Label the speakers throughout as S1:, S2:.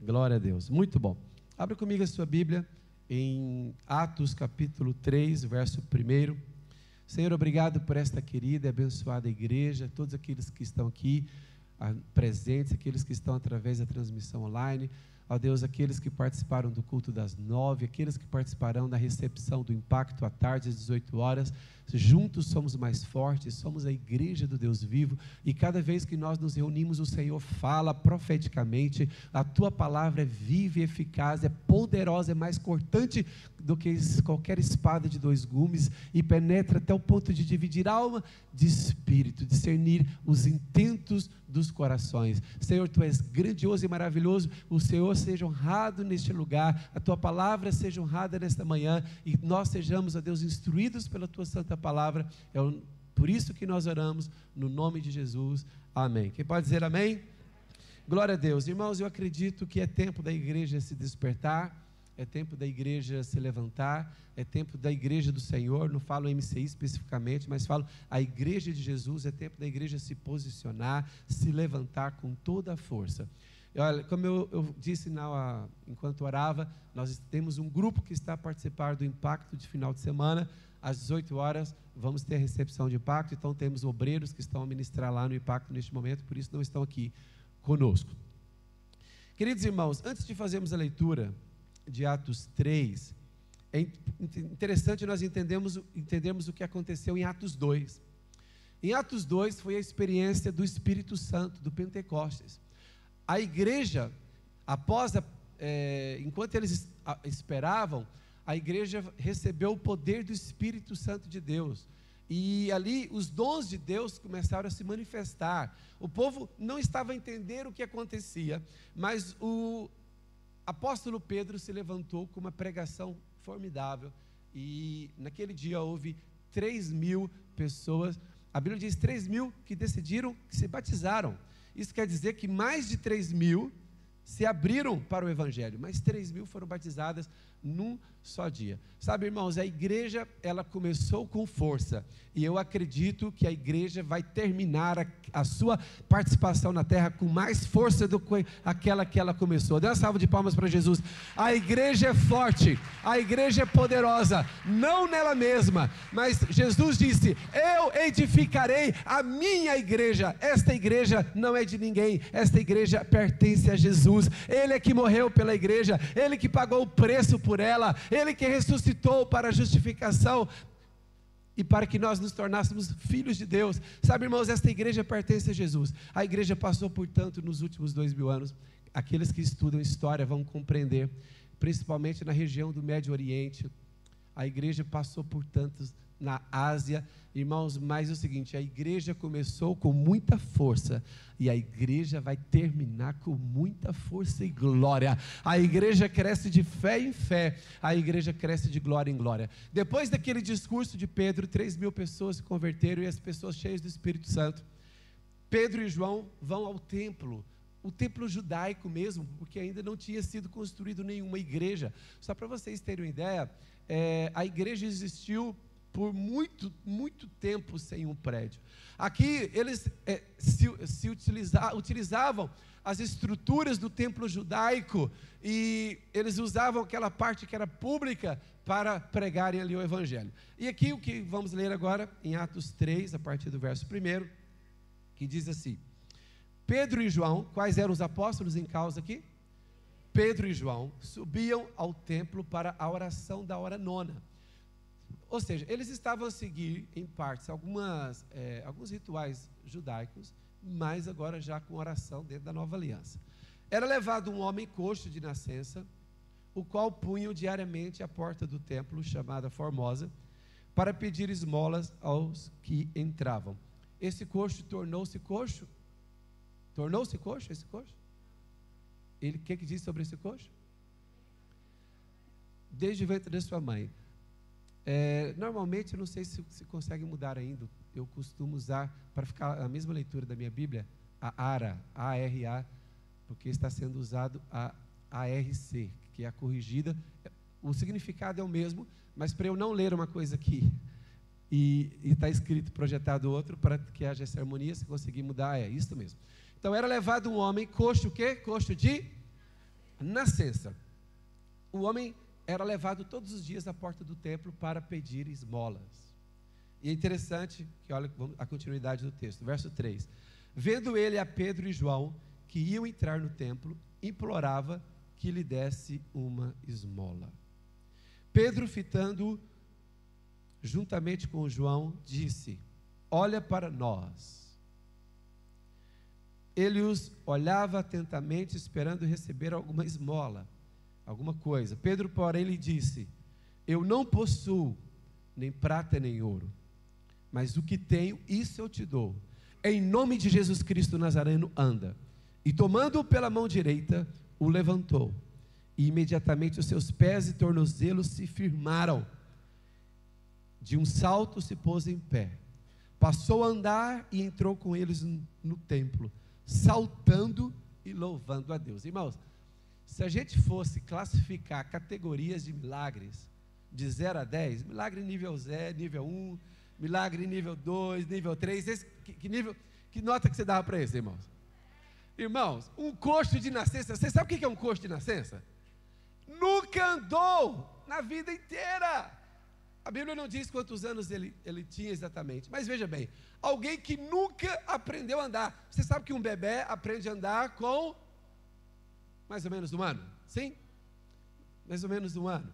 S1: Glória a Deus. Muito bom. Abra comigo a sua Bíblia em Atos capítulo 3, verso 1. Senhor, obrigado por esta querida e abençoada igreja, todos aqueles que estão aqui ah, presentes, aqueles que estão através da transmissão online. Ó Deus, aqueles que participaram do culto das nove, aqueles que participarão da recepção do impacto à tarde às 18 horas, juntos somos mais fortes, somos a igreja do Deus vivo, e cada vez que nós nos reunimos, o Senhor fala profeticamente, a tua palavra é viva e eficaz, é poderosa, é mais cortante do que qualquer espada de dois gumes, e penetra até o ponto de dividir alma de espírito, discernir os intentos dos corações. Senhor, tu és grandioso e maravilhoso, o Senhor seja honrado neste lugar, a tua palavra seja honrada nesta manhã e nós sejamos, ó Deus, instruídos pela tua santa palavra. É por isso que nós oramos, no nome de Jesus. Amém. Quem pode dizer amém? Glória a Deus. Irmãos, eu acredito que é tempo da igreja se despertar é tempo da igreja se levantar, é tempo da igreja do Senhor, não falo MCI especificamente, mas falo a igreja de Jesus, é tempo da igreja se posicionar, se levantar com toda a força. Olha, como eu, eu disse na, enquanto orava, nós temos um grupo que está a participar do impacto de final de semana. Às 18 horas vamos ter a recepção de impacto, então temos obreiros que estão a ministrar lá no impacto neste momento, por isso não estão aqui conosco. Queridos irmãos, antes de fazermos a leitura de Atos 3, é interessante nós entendermos, entendermos o que aconteceu em Atos 2. Em Atos 2 foi a experiência do Espírito Santo, do Pentecostes. A igreja, após, a, é, enquanto eles esperavam, a igreja recebeu o poder do Espírito Santo de Deus. E ali os dons de Deus começaram a se manifestar. O povo não estava a entender o que acontecia, mas o, apóstolo Pedro se levantou com uma pregação formidável e naquele dia houve 3 mil pessoas. A Bíblia diz 3 mil que decidiram, que se batizaram. Isso quer dizer que mais de 3 mil se abriram para o Evangelho, mas 3 mil foram batizadas num só dia. Sabe, irmãos, a igreja ela começou com força e eu acredito que a igreja vai terminar a, a, sua participação na terra com mais força do que aquela que ela começou. Dê uma salva de palmas para Jesus. A igreja é forte, a igreja é poderosa, não nela mesma, mas Jesus disse: Eu edificarei a minha igreja. Esta igreja não é de ninguém, esta igreja pertence a Jesus. Ele é que morreu pela igreja, ele que pagou o preço por ela, ele que ressuscitou para a justificação e para que nós nos tornássemos filhos de Deus. Sabe, irmãos, esta igreja pertence a Jesus. A igreja passou, portanto, nos últimos dois mil anos. Aqueles que estudam história vão compreender, principalmente na região do Médio Oriente. A igreja passou por tantos na Ásia. Irmãos, mas é o seguinte: a igreja começou com muita força e a igreja vai terminar com muita força e glória. A igreja cresce de fé em fé, a igreja cresce de glória em glória. Depois daquele discurso de Pedro, 3 mil pessoas se converteram e as pessoas cheias do Espírito Santo. Pedro e João vão ao templo o templo judaico mesmo, porque ainda não tinha sido construído nenhuma igreja. Só para vocês terem uma ideia, é, a igreja existiu por muito, muito tempo sem um prédio. Aqui eles é, se, se utiliza, utilizavam as estruturas do templo judaico e eles usavam aquela parte que era pública para pregarem ali o evangelho. E aqui o que vamos ler agora em Atos 3, a partir do verso 1, que diz assim: Pedro e João, quais eram os apóstolos em causa aqui? Pedro e João subiam ao templo para a oração da hora nona. Ou seja, eles estavam a seguir, em partes, algumas, é, alguns rituais judaicos, mas agora já com oração dentro da nova aliança. Era levado um homem coxo de nascença, o qual punham diariamente à porta do templo, chamada Formosa, para pedir esmolas aos que entravam. Esse coxo tornou-se coxo? Tornou-se coxo esse coxo? Ele o que, que diz sobre esse coxo? Desde o ventre de sua mãe. É, normalmente, eu não sei se, se consegue mudar ainda, eu costumo usar, para ficar a mesma leitura da minha Bíblia, a ARA, A-R-A, porque está sendo usado a ARC, que é a corrigida. O significado é o mesmo, mas para eu não ler uma coisa aqui e está escrito, projetado outro, para que haja essa harmonia, se conseguir mudar, é isso mesmo. Então era levado um homem, coxo o quê? Coxo de nascença, o homem era levado todos os dias à porta do templo para pedir esmolas. E é interessante que olha a continuidade do texto, verso 3. Vendo ele a Pedro e João que iam entrar no templo, implorava que lhe desse uma esmola. Pedro, fitando juntamente com João, disse: Olha para nós. Ele os olhava atentamente, esperando receber alguma esmola, alguma coisa. Pedro, porém, lhe disse: Eu não possuo nem prata nem ouro, mas o que tenho, isso eu te dou. Em nome de Jesus Cristo Nazareno, anda. E tomando-o pela mão direita, o levantou. E imediatamente os seus pés e tornozelos se firmaram. De um salto se pôs em pé. Passou a andar e entrou com eles no templo, saltando e louvando a Deus. Irmãos, se a gente fosse classificar categorias de milagres de 0 a 10, milagre nível 0, nível 1, milagre nível 2, nível 3, esse, que, que, nível, que nota que você dava para esse, irmãos? Irmãos, um coxo de nascença, você sabe o que é um coxo de nascença? Nunca andou na vida inteira. A Bíblia não diz quantos anos ele, ele tinha exatamente, mas veja bem, alguém que nunca aprendeu a andar. Você sabe que um bebê aprende a andar com mais ou menos um ano? Sim? Mais ou menos um ano.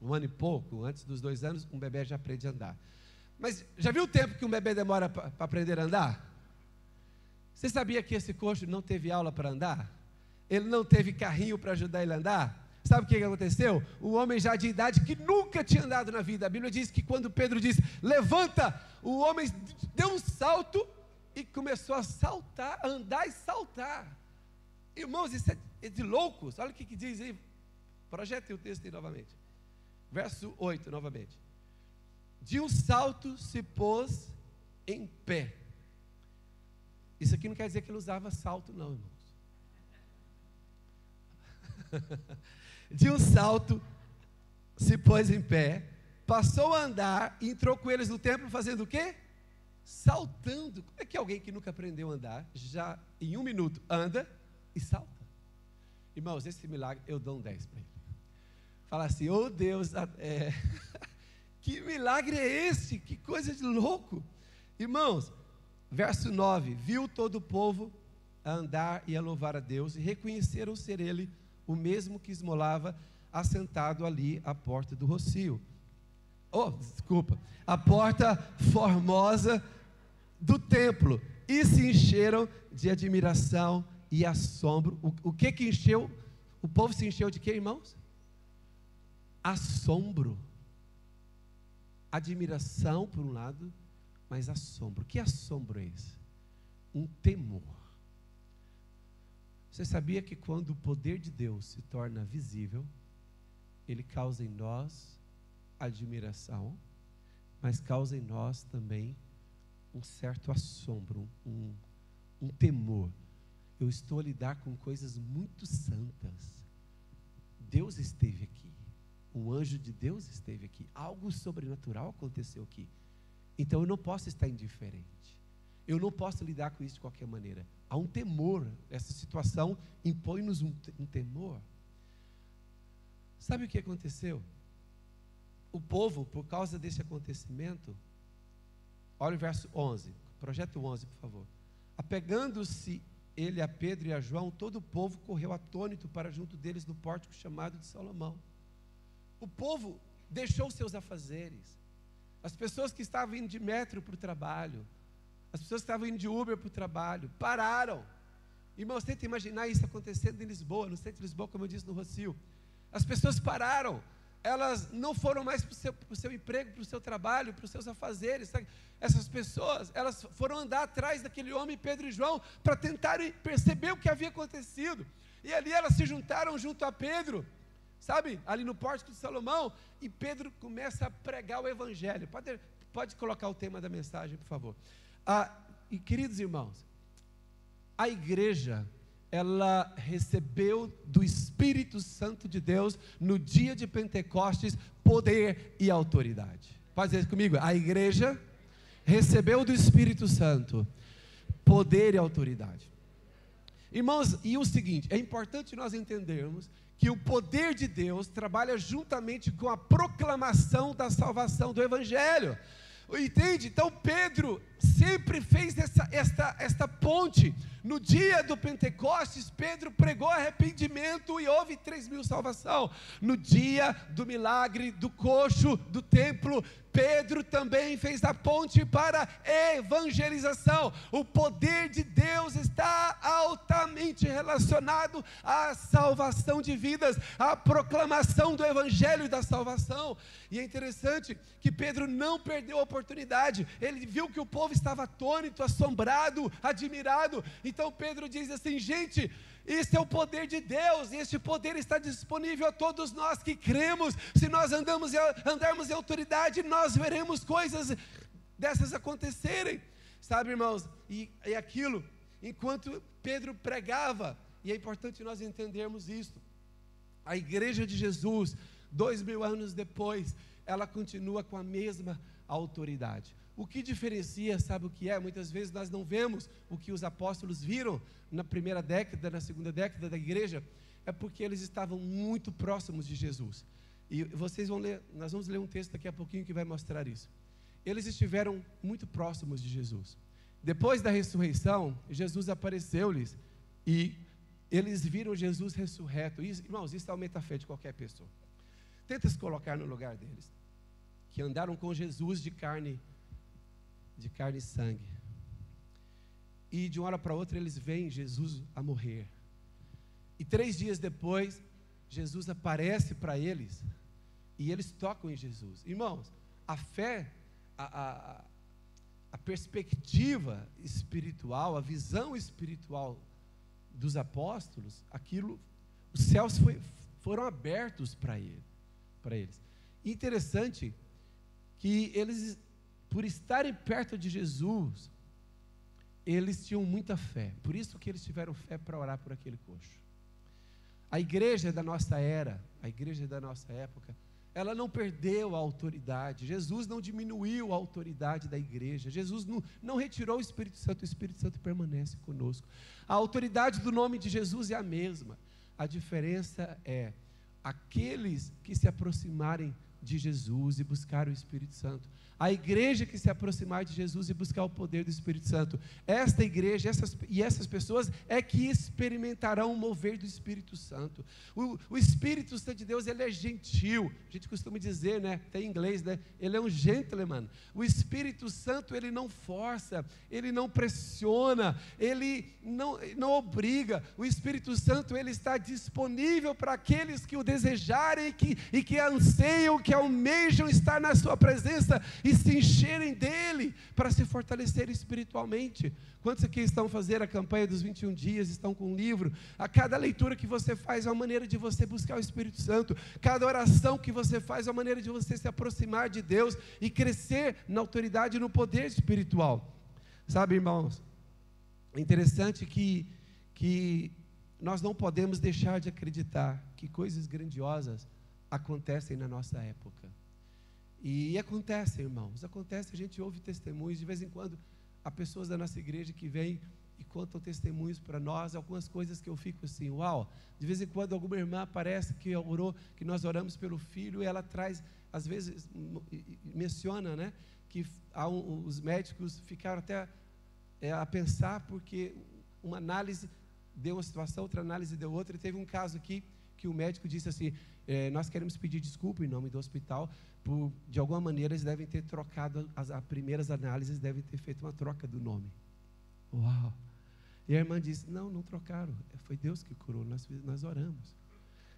S1: Um ano e pouco, antes dos dois anos, um bebê já aprende a andar. Mas já viu o tempo que um bebê demora para aprender a andar? Você sabia que esse coxo não teve aula para andar? Ele não teve carrinho para ajudar ele a andar? Sabe o que aconteceu? Um homem já de idade que nunca tinha andado na vida. A Bíblia diz que quando Pedro disse, levanta, o homem deu um salto e começou a saltar, andar e saltar. Irmãos, isso é, é de loucos. Olha o que, que diz aí. Projete o texto aí novamente. Verso 8, novamente. De um salto se pôs em pé. Isso aqui não quer dizer que ele usava salto, não, irmãos. De um salto, se pôs em pé, passou a andar e entrou com eles no templo fazendo o quê? Saltando. Como é que alguém que nunca aprendeu a andar, já em um minuto anda e salta? Irmãos, esse milagre eu dou um 10 para ele. Fala assim, oh Deus, é... que milagre é esse? Que coisa de louco. Irmãos, Verso 9: Viu todo o povo a andar e a louvar a Deus, e reconheceram ser ele o mesmo que esmolava assentado ali à porta do rocio. Oh, desculpa, a porta formosa do templo, e se encheram de admiração e assombro. O, o que que encheu? O povo se encheu de quê, irmãos? Assombro. Admiração, por um lado, mas assombro. Que assombro é esse? Um temor. Você sabia que quando o poder de Deus se torna visível, ele causa em nós admiração, mas causa em nós também um certo assombro, um, um temor. Eu estou a lidar com coisas muito santas. Deus esteve aqui. Um anjo de Deus esteve aqui. Algo sobrenatural aconteceu aqui. Então eu não posso estar indiferente. Eu não posso lidar com isso de qualquer maneira. Há um temor. Essa situação impõe-nos um, um temor. Sabe o que aconteceu? O povo, por causa desse acontecimento, olha o verso 11, projeto 11, por favor. Apegando-se ele a Pedro e a João, todo o povo correu atônito para junto deles no pórtico chamado de Salomão. O povo deixou seus afazeres, as pessoas que estavam indo de metro para o trabalho, as pessoas que estavam indo de Uber para o trabalho, pararam. Irmãos, tenta imaginar isso acontecendo em Lisboa, no centro de Lisboa, como eu disse no Rocio. As pessoas pararam, elas não foram mais para o seu, seu, emprego, para o seu trabalho, para os seus afazeres. Sabe? Essas pessoas, elas foram andar atrás daquele homem, Pedro e João, para tentarem perceber o que havia acontecido. E ali elas se juntaram junto a Pedro sabe, ali no pórtico de Salomão, e Pedro começa a pregar o evangelho. Pode, pode colocar o tema da mensagem, por favor. Ah, e queridos irmãos, a igreja, ela recebeu do Espírito Santo de Deus no dia de Pentecostes poder e autoridade. Pode dizer comigo, a igreja recebeu do Espírito Santo poder e autoridade. Irmãos, e o seguinte, é importante nós entendermos que o poder de Deus trabalha juntamente com a proclamação da salvação do Evangelho. Entende? Então Pedro sempre fez essa, esta, esta ponte. No dia do Pentecostes, Pedro pregou arrependimento e houve três mil salvação. No dia do milagre do coxo do templo, Pedro também fez a ponte para evangelização. O poder de Deus está altamente relacionado à salvação de vidas, à proclamação do evangelho da salvação. E é interessante que Pedro não perdeu a oportunidade. Ele viu que o povo estava atônito, assombrado, admirado. Então Pedro diz assim: gente, isso é o poder de Deus, e este poder está disponível a todos nós que cremos. Se nós andamos, andarmos em autoridade, nós veremos coisas dessas acontecerem. Sabe, irmãos? E, e aquilo, enquanto Pedro pregava, e é importante nós entendermos isso. A igreja de Jesus, dois mil anos depois, ela continua com a mesma autoridade. O que diferencia, sabe o que é? Muitas vezes nós não vemos o que os apóstolos viram na primeira década, na segunda década da igreja, é porque eles estavam muito próximos de Jesus. E vocês vão ler, nós vamos ler um texto daqui a pouquinho que vai mostrar isso. Eles estiveram muito próximos de Jesus. Depois da ressurreição, Jesus apareceu-lhes e eles viram Jesus ressurreto. Irmãos, isso aumenta a fé de qualquer pessoa. Tenta se colocar no lugar deles, que andaram com Jesus de carne de carne e sangue. E de uma hora para outra eles veem Jesus a morrer. E três dias depois, Jesus aparece para eles e eles tocam em Jesus. Irmãos, a fé, a, a, a perspectiva espiritual, a visão espiritual dos apóstolos, aquilo, os céus foi, foram abertos para ele, para eles. interessante que eles por estarem perto de Jesus, eles tinham muita fé. Por isso que eles tiveram fé para orar por aquele coxo. A igreja da nossa era, a igreja da nossa época, ela não perdeu a autoridade. Jesus não diminuiu a autoridade da igreja. Jesus não, não retirou o Espírito Santo. O Espírito Santo permanece conosco. A autoridade do nome de Jesus é a mesma. A diferença é aqueles que se aproximarem de Jesus e buscar o Espírito Santo a igreja que se aproximar de Jesus e buscar o poder do Espírito Santo. Esta igreja essas, e essas pessoas é que experimentarão o mover do Espírito Santo. O, o Espírito Santo de Deus, ele é gentil. A gente costuma dizer, né? Tem em inglês, né? Ele é um gentleman. O Espírito Santo, ele não força, ele não pressiona, ele não, não obriga. O Espírito Santo, ele está disponível para aqueles que o desejarem e que, e que anseiam, que almejam estar na sua presença e se encherem dele para se fortalecer espiritualmente. Quantos aqui estão fazendo a campanha dos 21 dias, estão com um livro? A cada leitura que você faz é uma maneira de você buscar o Espírito Santo. Cada oração que você faz é uma maneira de você se aproximar de Deus e crescer na autoridade e no poder espiritual. Sabe, irmãos? É interessante que, que nós não podemos deixar de acreditar que coisas grandiosas acontecem na nossa época. E acontece, irmãos, acontece, a gente ouve testemunhos, de vez em quando, há pessoas da nossa igreja que vêm e contam testemunhos para nós, algumas coisas que eu fico assim, uau, de vez em quando alguma irmã aparece que orou, que nós oramos pelo filho, e ela traz, às vezes, menciona, né, que um, os médicos ficaram até é, a pensar, porque uma análise deu uma situação, outra análise deu outra, e teve um caso aqui que o médico disse assim, é, nós queremos pedir desculpa em nome do hospital, por, de alguma maneira, eles devem ter trocado, as, as primeiras análises devem ter feito uma troca do nome. Uau! E a irmã disse: Não, não trocaram, foi Deus que curou, nós, nós oramos.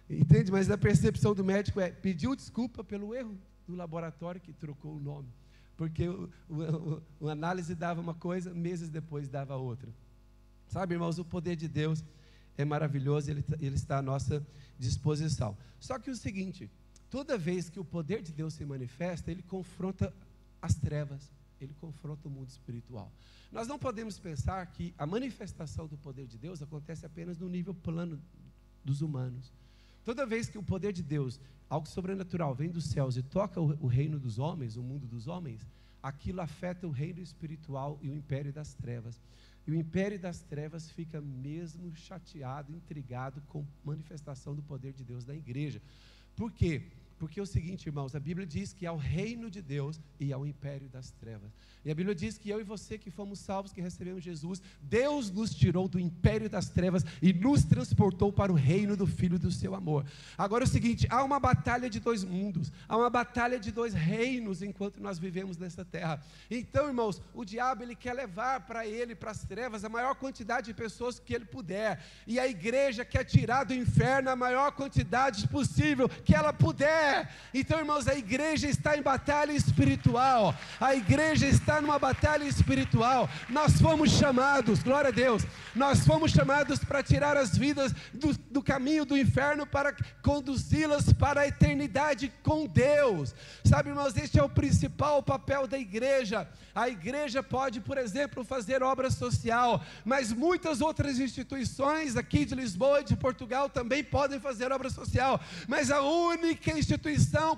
S1: Entende? Mas a percepção do médico é: pediu desculpa pelo erro do laboratório que trocou o nome. Porque o, o, o análise dava uma coisa, meses depois dava outra. Sabe, irmãos, o poder de Deus é maravilhoso, ele, ele está à nossa disposição. Só que o seguinte, toda vez que o poder de Deus se manifesta, ele confronta as trevas, ele confronta o mundo espiritual. Nós não podemos pensar que a manifestação do poder de Deus acontece apenas no nível plano dos humanos. Toda vez que o poder de Deus, algo sobrenatural, vem dos céus e toca o, o reino dos homens, o mundo dos homens, aquilo afeta o reino espiritual e o império das trevas. E o império das trevas fica mesmo chateado, intrigado com manifestação do poder de Deus na igreja. Por quê? Porque é o seguinte, irmãos, a Bíblia diz que há o reino de Deus e há o império das trevas. E a Bíblia diz que eu e você que fomos salvos, que recebemos Jesus, Deus nos tirou do império das trevas e nos transportou para o reino do Filho do seu amor. Agora é o seguinte, há uma batalha de dois mundos, há uma batalha de dois reinos enquanto nós vivemos nessa terra. Então, irmãos, o diabo ele quer levar para ele, para as trevas, a maior quantidade de pessoas que ele puder. E a igreja quer tirar do inferno a maior quantidade possível que ela puder. Então, irmãos, a igreja está em batalha espiritual. A igreja está numa batalha espiritual. Nós fomos chamados, glória a Deus, nós fomos chamados para tirar as vidas do, do caminho do inferno para conduzi-las para a eternidade com Deus. Sabe, irmãos, este é o principal papel da igreja. A igreja pode, por exemplo, fazer obra social, mas muitas outras instituições aqui de Lisboa e de Portugal também podem fazer obra social. Mas a única instituição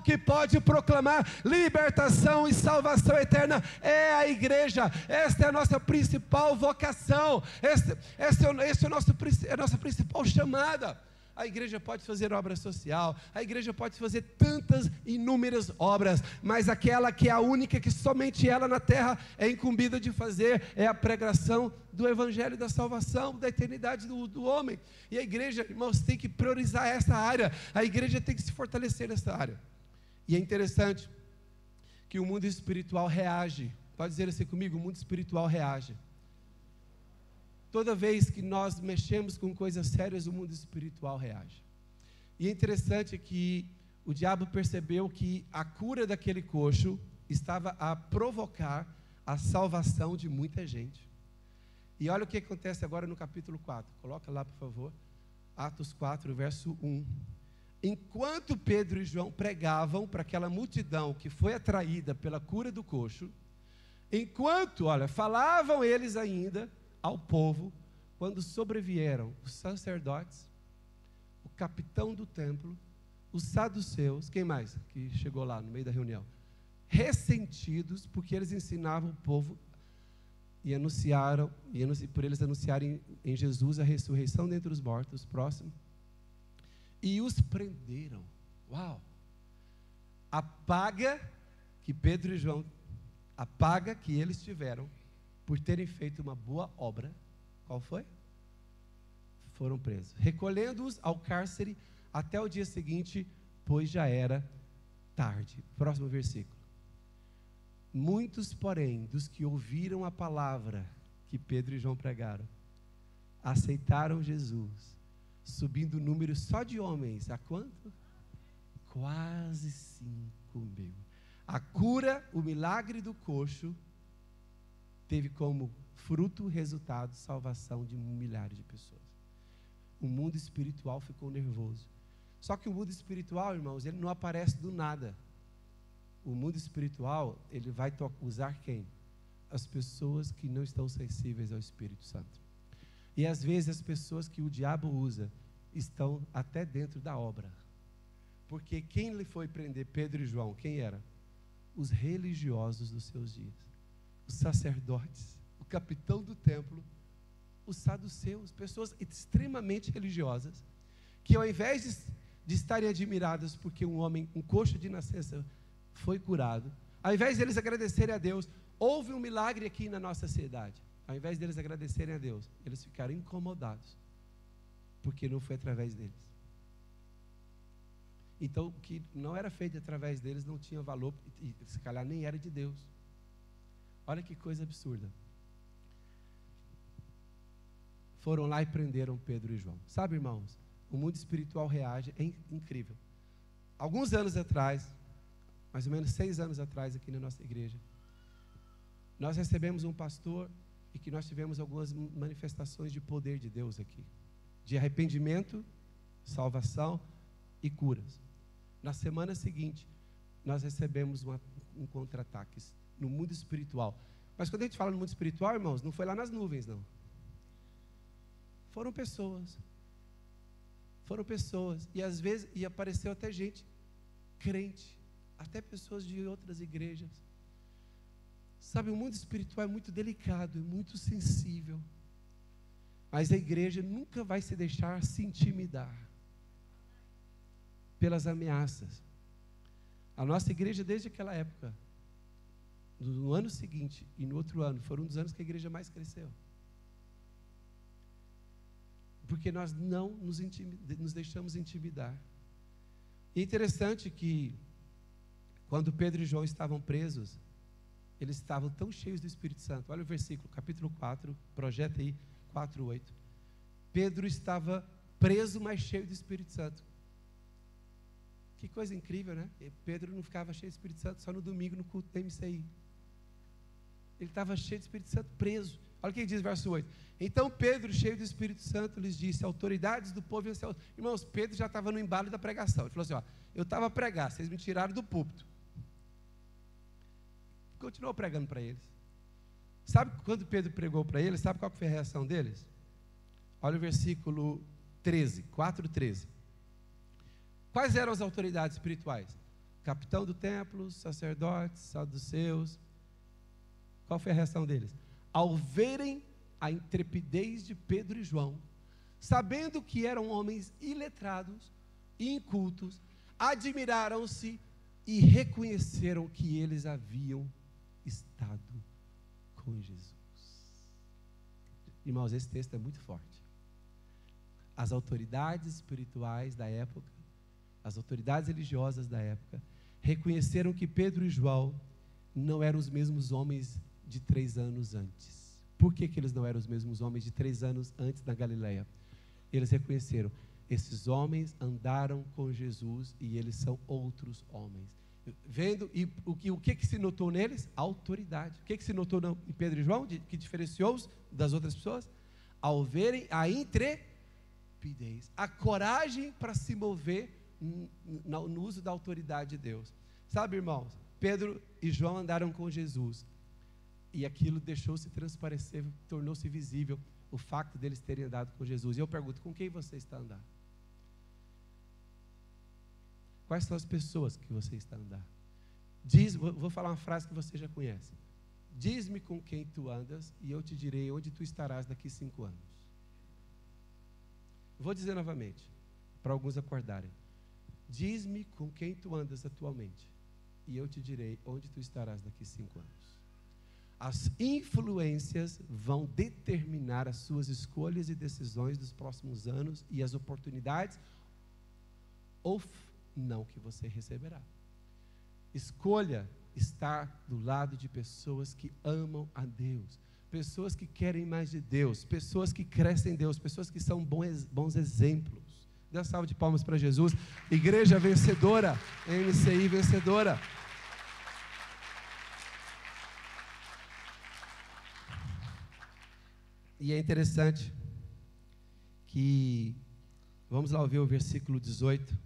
S1: que pode proclamar libertação e salvação eterna é a igreja. Esta é a nossa principal vocação. Esta, é, esta é, a nossa, é a nossa principal chamada. A igreja pode fazer obra social, a igreja pode fazer tantas inúmeras obras, mas aquela que é a única que somente ela na terra é incumbida de fazer é a pregação do evangelho da salvação, da eternidade do, do homem. E a igreja, irmãos, tem que priorizar essa área, a igreja tem que se fortalecer nessa área. E é interessante que o mundo espiritual reage, pode dizer assim comigo: o mundo espiritual reage. Toda vez que nós mexemos com coisas sérias, o mundo espiritual reage. E é interessante que o diabo percebeu que a cura daquele coxo estava a provocar a salvação de muita gente. E olha o que acontece agora no capítulo 4. Coloca lá, por favor. Atos 4, verso 1. Enquanto Pedro e João pregavam para aquela multidão que foi atraída pela cura do coxo, enquanto, olha, falavam eles ainda, ao povo quando sobrevieram os sacerdotes, o capitão do templo, os saduceus, quem mais que chegou lá no meio da reunião? Ressentidos porque eles ensinavam o povo e anunciaram, e por eles anunciarem em Jesus a ressurreição dentre os mortos, próximo, e os prenderam. Uau! A paga que Pedro e João, a paga que eles tiveram por terem feito uma boa obra, qual foi? Foram presos, recolhendo-os ao cárcere até o dia seguinte, pois já era tarde. Próximo versículo. Muitos, porém, dos que ouviram a palavra que Pedro e João pregaram, aceitaram Jesus, subindo o número só de homens, a quanto? Quase cinco mil. A cura, o milagre do coxo, teve como fruto, resultado, salvação de milhares de pessoas. O mundo espiritual ficou nervoso. Só que o mundo espiritual, irmãos, ele não aparece do nada. O mundo espiritual, ele vai usar quem? As pessoas que não estão sensíveis ao Espírito Santo. E às vezes as pessoas que o diabo usa estão até dentro da obra. Porque quem lhe foi prender Pedro e João, quem era? Os religiosos dos seus dias os sacerdotes, o capitão do templo, os saduceus, pessoas extremamente religiosas, que ao invés de, de estarem admiradas porque um homem, um coxo de nascença, foi curado, ao invés deles agradecerem a Deus, houve um milagre aqui na nossa cidade. Ao invés deles agradecerem a Deus, eles ficaram incomodados, porque não foi através deles. Então, o que não era feito através deles não tinha valor, e se calhar nem era de Deus. Olha que coisa absurda. Foram lá e prenderam Pedro e João. Sabe, irmãos, o mundo espiritual reage, é incrível. Alguns anos atrás, mais ou menos seis anos atrás, aqui na nossa igreja, nós recebemos um pastor e que nós tivemos algumas manifestações de poder de Deus aqui, de arrependimento, salvação e curas. Na semana seguinte, nós recebemos uma, um contra-ataque no mundo espiritual. Mas quando a gente fala no mundo espiritual, irmãos, não foi lá nas nuvens, não. Foram pessoas. Foram pessoas. E às vezes, e apareceu até gente crente, até pessoas de outras igrejas. Sabe, o mundo espiritual é muito delicado, é muito sensível. Mas a igreja nunca vai se deixar se intimidar pelas ameaças. A nossa igreja, desde aquela época, no ano seguinte e no outro ano, foram um dos anos que a igreja mais cresceu. Porque nós não nos, nos deixamos intimidar. E é interessante que, quando Pedro e João estavam presos, eles estavam tão cheios do Espírito Santo. Olha o versículo, capítulo 4, projeta aí, 4, 8. Pedro estava preso, mas cheio do Espírito Santo. Que coisa incrível, né? Pedro não ficava cheio do Espírito Santo só no domingo no culto da MCI. Ele estava cheio do Espírito Santo, preso. Olha o que diz verso 8. Então Pedro, cheio do Espírito Santo, lhes disse: Autoridades do povo e Irmãos, Pedro já estava no embalo da pregação. Ele falou assim: ó, Eu estava a pregar, vocês me tiraram do púlpito continuou pregando para eles. Sabe quando Pedro pregou para eles, sabe qual foi a reação deles? Olha o versículo 13, 4, 13. Quais eram as autoridades espirituais? Capitão do templo, sacerdotes, saduceus. Qual foi a reação deles? Ao verem a intrepidez de Pedro e João, sabendo que eram homens iletrados e incultos, admiraram-se e reconheceram que eles haviam estado com Jesus. Irmãos, esse texto é muito forte. As autoridades espirituais da época, as autoridades religiosas da época, reconheceram que Pedro e João não eram os mesmos homens de três anos antes. Por que, que eles não eram os mesmos homens de três anos antes na Galileia? Eles reconheceram, esses homens andaram com Jesus e eles são outros homens vendo, e o que, o que, que se notou neles? autoridade. O que, que se notou em Pedro e João, de, que diferenciou-os das outras pessoas? Ao verem a intrepidez, a coragem para se mover no, no uso da autoridade de Deus. Sabe, irmãos, Pedro e João andaram com Jesus, e aquilo deixou-se transparecer, tornou-se visível o fato deles terem andado com Jesus. E eu pergunto: com quem você está andando? Quais são as pessoas que você está andando? Diz, vou falar uma frase que você já conhece. Diz-me com quem tu andas e eu te direi onde tu estarás daqui cinco anos. Vou dizer novamente, para alguns acordarem. Diz-me com quem tu andas atualmente e eu te direi onde tu estarás daqui cinco anos. As influências vão determinar as suas escolhas e decisões dos próximos anos e as oportunidades ou não que você receberá. Escolha estar do lado de pessoas que amam a Deus, pessoas que querem mais de Deus, pessoas que crescem em Deus, pessoas que são bons, exemplos. Dê uma salva de palmas para Jesus. Igreja vencedora, MCI vencedora. E é interessante que, vamos lá ouvir o versículo 18.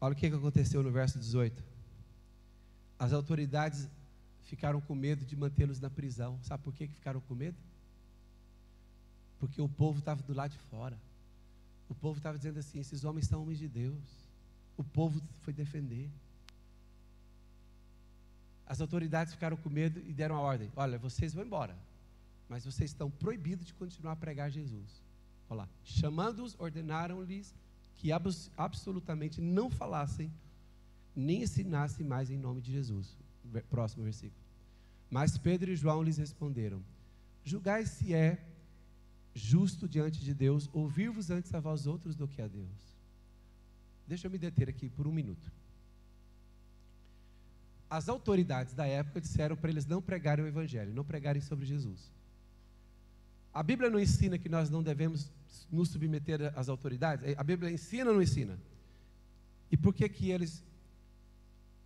S1: Olha o que aconteceu no verso 18. As autoridades ficaram com medo de mantê-los na prisão. Sabe por que ficaram com medo? Porque o povo estava do lado de fora. O povo estava dizendo assim: esses homens são homens de Deus. O povo foi defender. As autoridades ficaram com medo e deram a ordem: olha, vocês vão embora, mas vocês estão proibidos de continuar a pregar Jesus. Olha lá. Chamando-os, ordenaram-lhes que abs absolutamente não falassem nem ensinassem mais em nome de Jesus. Próximo versículo. Mas Pedro e João lhes responderam: Julgai se é justo diante de Deus ouvir-vos antes a vós outros do que a Deus. Deixa eu me deter aqui por um minuto. As autoridades da época disseram para eles não pregarem o Evangelho, não pregarem sobre Jesus. A Bíblia não ensina que nós não devemos nos submeter às autoridades? A Bíblia ensina ou não ensina? E por que que eles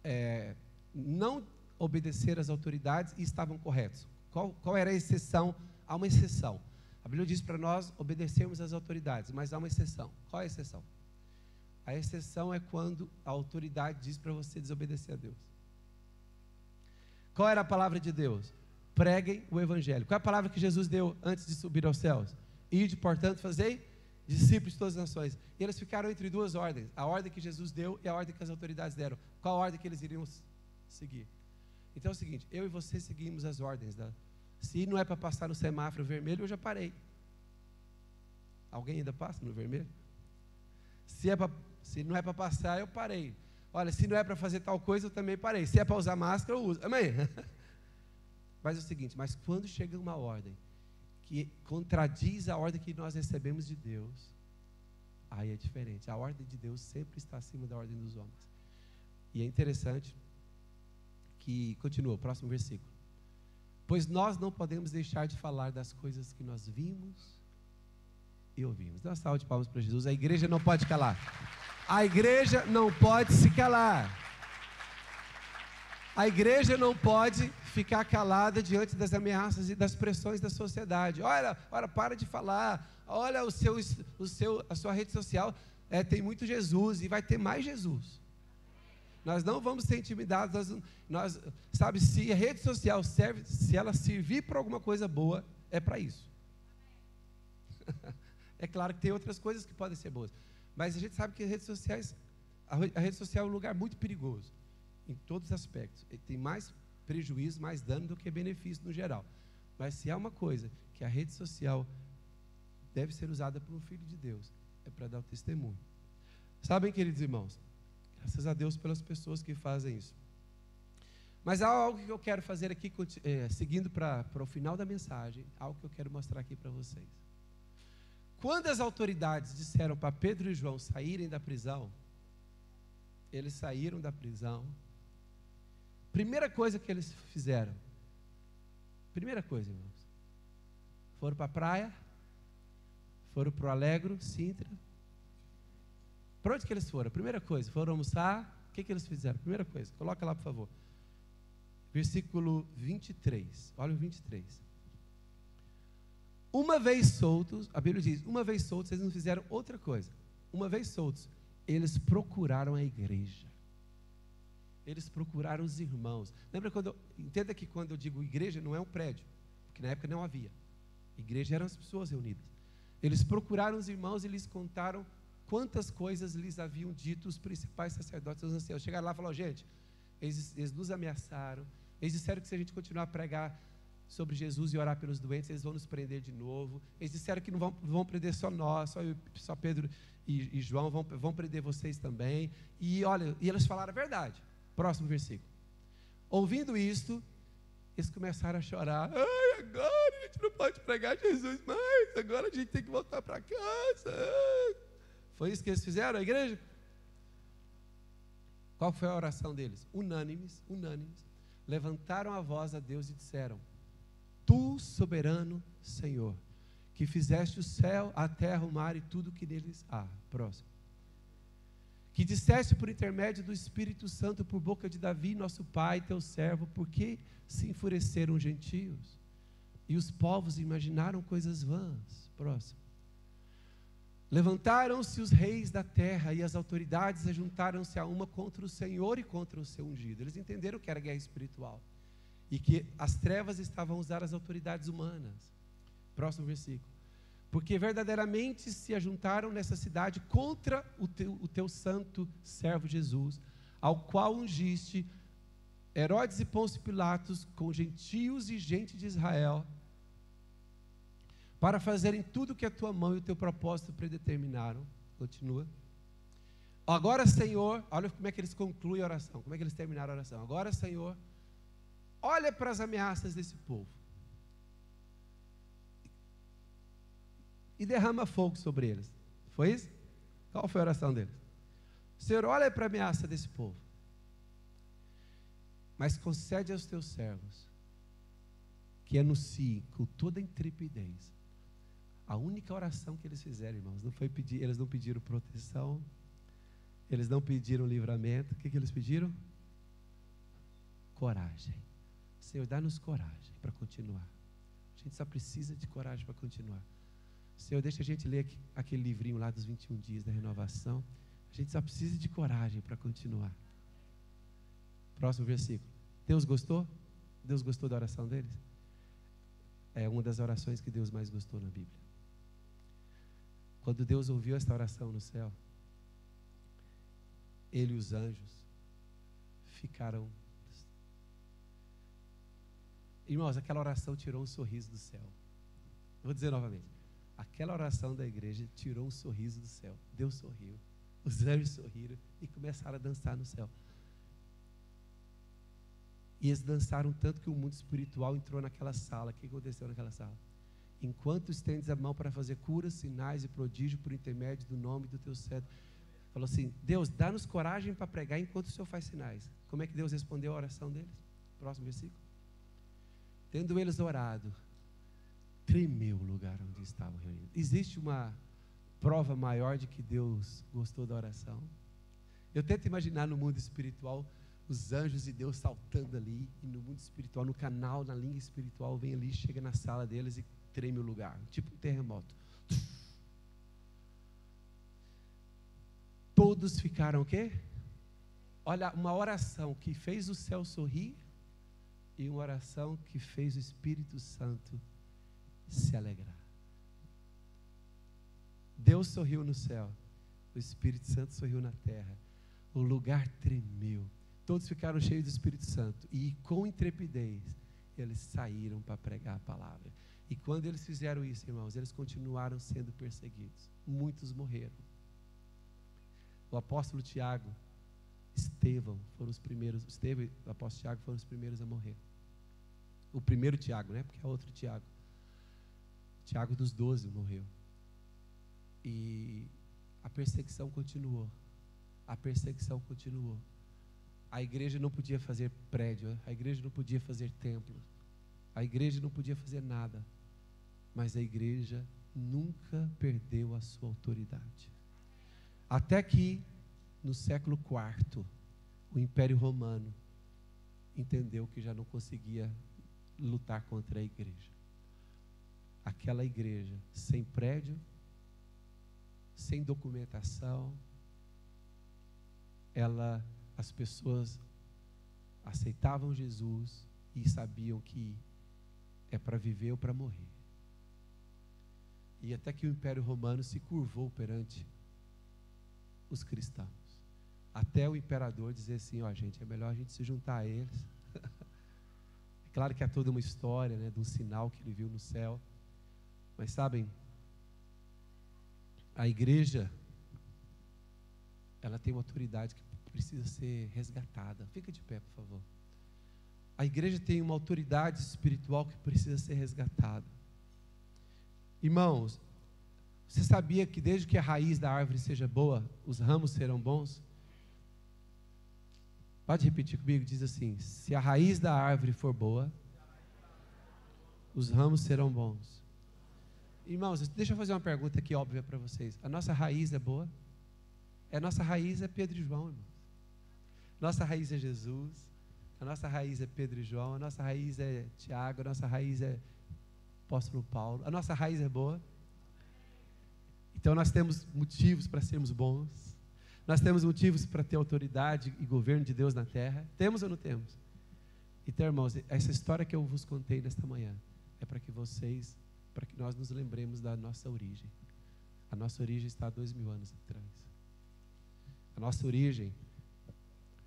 S1: é, não obedeceram às autoridades e estavam corretos? Qual, qual era a exceção? Há uma exceção. A Bíblia diz para nós obedecermos às autoridades, mas há uma exceção. Qual é a exceção? A exceção é quando a autoridade diz para você desobedecer a Deus. Qual era a palavra de Deus? preguem o evangelho. Qual é a palavra que Jesus deu antes de subir aos céus? Ide, portanto, fazei discípulos de todas as nações. E eles ficaram entre duas ordens: a ordem que Jesus deu e a ordem que as autoridades deram. Qual ordem que eles iriam seguir? Então é o seguinte: eu e você seguimos as ordens. Da, se não é para passar no semáforo vermelho, eu já parei. Alguém ainda passa no vermelho? Se, é pra, se não é para passar, eu parei. Olha, se não é para fazer tal coisa, eu também parei. Se é para usar máscara, eu uso. Amém? Mas é o seguinte: mas quando chega uma ordem que contradiz a ordem que nós recebemos de Deus, aí é diferente. A ordem de Deus sempre está acima da ordem dos homens. E é interessante que continua, próximo versículo. Pois nós não podemos deixar de falar das coisas que nós vimos e ouvimos. Dá uma de palmas para Jesus. A igreja não pode calar. A igreja não pode se calar. A igreja não pode ficar calada diante das ameaças e das pressões da sociedade. Olha, olha, para de falar. Olha, o seu, o seu, a sua rede social é, tem muito Jesus e vai ter mais Jesus. Nós não vamos ser intimidados. Nós, nós, sabe, se a rede social serve, se ela servir para alguma coisa boa, é para isso. é claro que tem outras coisas que podem ser boas, mas a gente sabe que as redes sociais, a, rede social é um lugar muito perigoso em todos os aspectos. Ele tem mais prejuízo, mais dano do que benefício no geral. Mas se há uma coisa que a rede social deve ser usada por um filho de Deus, é para dar o testemunho. Sabem, queridos irmãos, graças a Deus pelas pessoas que fazem isso. Mas há algo que eu quero fazer aqui, é, seguindo para o final da mensagem, algo que eu quero mostrar aqui para vocês. Quando as autoridades disseram para Pedro e João saírem da prisão, eles saíram da prisão, Primeira coisa que eles fizeram. Primeira coisa, irmãos. Foram para a praia. Foram para o Alegro, Sintra. Para onde que eles foram? Primeira coisa, foram almoçar. O que, que eles fizeram? Primeira coisa, coloca lá, por favor. Versículo 23. Olha o 23. Uma vez soltos, a Bíblia diz: uma vez soltos, eles não fizeram outra coisa. Uma vez soltos, eles procuraram a igreja eles procuraram os irmãos. Lembra quando. Entenda que quando eu digo igreja, não é um prédio, porque na época não havia. Igreja eram as pessoas reunidas. Eles procuraram os irmãos e lhes contaram quantas coisas lhes haviam dito os principais sacerdotes e os anciãos. Chegaram lá e falaram: gente, eles, eles nos ameaçaram, eles disseram que se a gente continuar a pregar sobre Jesus e orar pelos doentes, eles vão nos prender de novo. Eles disseram que não vão, vão prender só nós, só, eu, só Pedro e, e João, vão, vão prender vocês também. E olha, e eles falaram a verdade. Próximo versículo. Ouvindo isto, eles começaram a chorar. Ai, agora a gente não pode pregar Jesus mais. Agora a gente tem que voltar para casa. Foi isso que eles fizeram, a igreja? Qual foi a oração deles? Unânimes, unânimes. Levantaram a voz a Deus e disseram: Tu, soberano Senhor, que fizeste o céu, a terra, o mar e tudo que neles há. Próximo que disseste por intermédio do Espírito Santo por boca de Davi, nosso pai, teu servo, por que se enfureceram os gentios? E os povos imaginaram coisas vãs. Próximo. Levantaram-se os reis da terra e as autoridades ajuntaram-se a uma contra o Senhor e contra o seu ungido. Eles entenderam que era guerra espiritual e que as trevas estavam a usar as autoridades humanas. Próximo versículo porque verdadeiramente se ajuntaram nessa cidade contra o teu, o teu santo servo Jesus, ao qual ungiste Herodes e Pôncio Pilatos com gentios e gente de Israel, para fazerem tudo que a tua mão e o teu propósito predeterminaram. Continua. Agora, Senhor, olha como é que eles concluem a oração, como é que eles terminaram a oração. Agora, Senhor, olha para as ameaças desse povo e derrama fogo sobre eles. Foi isso? Qual foi a oração deles? Senhor, olha para a ameaça desse povo. Mas concede aos teus servos que anunciem com toda intrepidez. A única oração que eles fizeram, irmãos, não foi pedir, eles não pediram proteção, eles não pediram livramento. O que, que eles pediram? Coragem. Senhor, dá-nos coragem para continuar. A gente só precisa de coragem para continuar. Senhor, deixa a gente ler aquele livrinho lá dos 21 dias da renovação. A gente só precisa de coragem para continuar. Próximo versículo. Deus gostou? Deus gostou da oração deles? É uma das orações que Deus mais gostou na Bíblia. Quando Deus ouviu esta oração no céu, ele e os anjos ficaram Irmãos, aquela oração tirou um sorriso do céu. Vou dizer novamente. Aquela oração da igreja tirou um sorriso do céu. Deus sorriu. Os anjos sorriram e começaram a dançar no céu. E eles dançaram tanto que o mundo espiritual entrou naquela sala. O que aconteceu naquela sala? Enquanto estendes a mão para fazer curas, sinais e prodígios por intermédio do nome do teu servo. Falou assim: Deus, dá-nos coragem para pregar enquanto o Senhor faz sinais. Como é que Deus respondeu a oração deles? Próximo versículo. Tendo eles orado, tremeu o lugar onde estavam reunidos. Existe uma prova maior de que Deus gostou da oração? Eu tento imaginar no mundo espiritual os anjos e Deus saltando ali, e no mundo espiritual, no canal, na língua espiritual, vem ali, chega na sala deles e treme o lugar, tipo um terremoto. Todos ficaram o quê? Olha, uma oração que fez o céu sorrir e uma oração que fez o Espírito Santo se alegrar. Deus sorriu no céu, o Espírito Santo sorriu na terra, o lugar tremeu Todos ficaram cheios do Espírito Santo e com intrepidez eles saíram para pregar a palavra. E quando eles fizeram isso, irmãos, eles continuaram sendo perseguidos. Muitos morreram. O apóstolo Tiago, Estevão foram os primeiros, Estevão e o apóstolo Tiago foram os primeiros a morrer. O primeiro Tiago, né? Porque é outro Tiago. Tiago dos doze morreu. E a perseguição continuou. A perseguição continuou. A igreja não podia fazer prédio, a igreja não podia fazer templo, a igreja não podia fazer nada, mas a igreja nunca perdeu a sua autoridade. Até que, no século IV, o Império Romano entendeu que já não conseguia lutar contra a igreja. Aquela igreja sem prédio, sem documentação, ela as pessoas aceitavam Jesus e sabiam que é para viver ou para morrer. E até que o Império Romano se curvou perante os cristãos. Até o imperador dizer assim: ó, oh, gente, é melhor a gente se juntar a eles. Claro que há toda uma história, né, de um sinal que ele viu no céu. Mas sabem, a igreja, ela tem uma autoridade que precisa ser resgatada. Fica de pé, por favor. A igreja tem uma autoridade espiritual que precisa ser resgatada. Irmãos, você sabia que desde que a raiz da árvore seja boa, os ramos serão bons? Pode repetir comigo? Diz assim: se a raiz da árvore for boa, os ramos serão bons. Irmãos, deixa eu fazer uma pergunta aqui óbvia para vocês. A nossa raiz é boa? A nossa raiz é Pedro e João, irmão. Nossa raiz é Jesus, a nossa raiz é Pedro e João, a nossa raiz é Tiago, a nossa raiz é apóstolo Paulo, a nossa raiz é boa. Então nós temos motivos para sermos bons, nós temos motivos para ter autoridade e governo de Deus na terra. Temos ou não temos? Então, irmãos, essa história que eu vos contei nesta manhã é para que vocês, para que nós nos lembremos da nossa origem. A nossa origem está há dois mil anos atrás. A nossa origem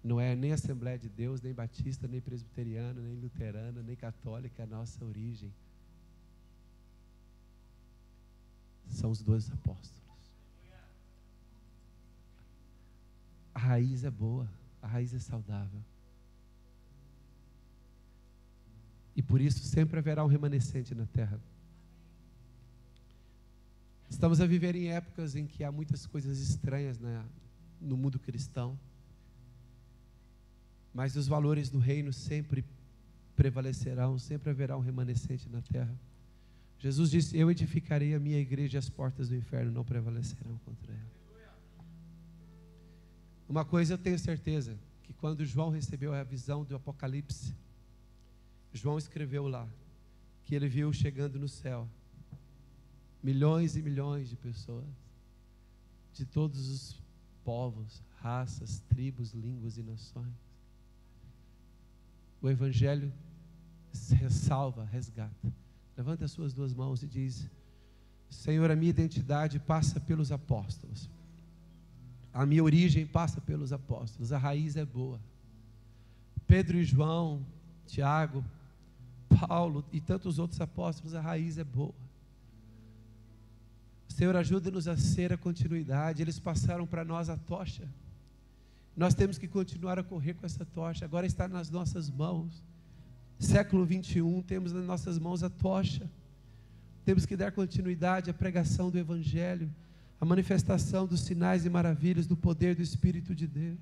S1: não é nem Assembleia de Deus, nem Batista, nem Presbiteriana, nem Luterana, nem Católica, a nossa origem. São os dois apóstolos. A raiz é boa, a raiz é saudável. E por isso sempre haverá um remanescente na terra. Estamos a viver em épocas em que há muitas coisas estranhas né, no mundo cristão mas os valores do reino sempre prevalecerão, sempre haverá um remanescente na terra. Jesus disse: Eu edificarei a minha igreja e as portas do inferno não prevalecerão contra ela. Uma coisa eu tenho certeza: que quando João recebeu a visão do Apocalipse, João escreveu lá que ele viu chegando no céu milhões e milhões de pessoas, de todos os povos, raças, tribos, línguas e nações o Evangelho ressalva, resgata. Levanta as suas duas mãos e diz: Senhor, a minha identidade passa pelos apóstolos. A minha origem passa pelos apóstolos. A raiz é boa. Pedro e João, Tiago, Paulo e tantos outros apóstolos, a raiz é boa. Senhor, ajuda-nos a ser a continuidade. Eles passaram para nós a tocha. Nós temos que continuar a correr com essa tocha. Agora está nas nossas mãos. Século 21, temos nas nossas mãos a tocha. Temos que dar continuidade à pregação do Evangelho, à manifestação dos sinais e maravilhas do poder do Espírito de Deus.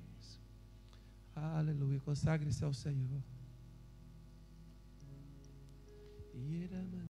S1: Aleluia. Consagre-se ao Senhor.